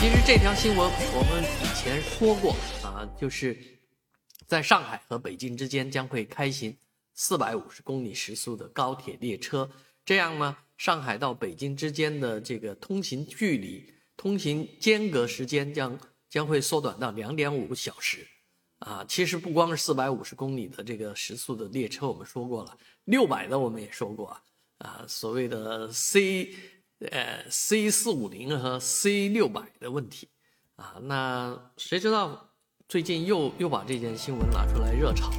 其实这条新闻我们以前说过啊，就是在上海和北京之间将会开行四百五十公里时速的高铁列车，这样呢，上海到北京之间的这个通行距离、通行间隔时间将将会缩短到两点五小时。啊，其实不光是四百五十公里的这个时速的列车，我们说过了，六百的我们也说过啊，啊，所谓的 C。呃，C 四五零和 C 六百的问题，啊，那谁知道最近又又把这件新闻拿出来热炒，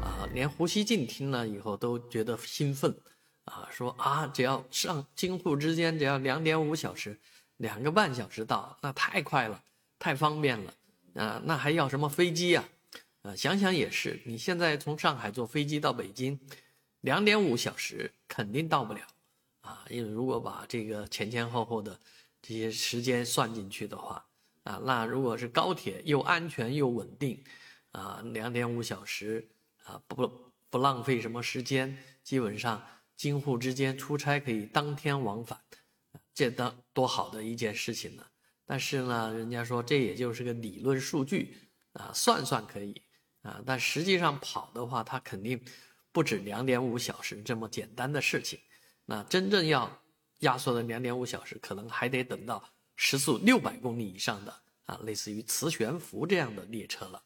啊，连胡锡进听了以后都觉得兴奋，啊，说啊，只要上京沪之间只要两点五小时，两个半小时到，那太快了，太方便了，啊，那还要什么飞机呀？啊，想想也是，你现在从上海坐飞机到北京，两点五小时肯定到不了。啊，因为如果把这个前前后后的这些时间算进去的话，啊，那如果是高铁又安全又稳定，啊，两点五小时，啊，不不浪费什么时间，基本上京沪之间出差可以当天往返，这当多好的一件事情呢。但是呢，人家说这也就是个理论数据，啊，算算可以，啊，但实际上跑的话，它肯定不止两点五小时这么简单的事情。那真正要压缩的两点五小时，可能还得等到时速六百公里以上的啊，类似于磁悬浮这样的列车了。